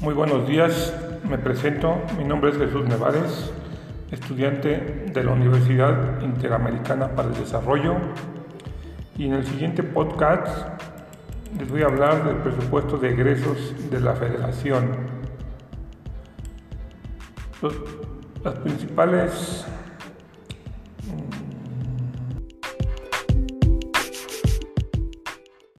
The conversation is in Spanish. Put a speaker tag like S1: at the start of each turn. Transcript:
S1: Muy buenos días, me presento, mi nombre es Jesús Nevares, estudiante de la Universidad Interamericana para el Desarrollo y en el siguiente podcast les voy a hablar del presupuesto de egresos de la Federación. las principales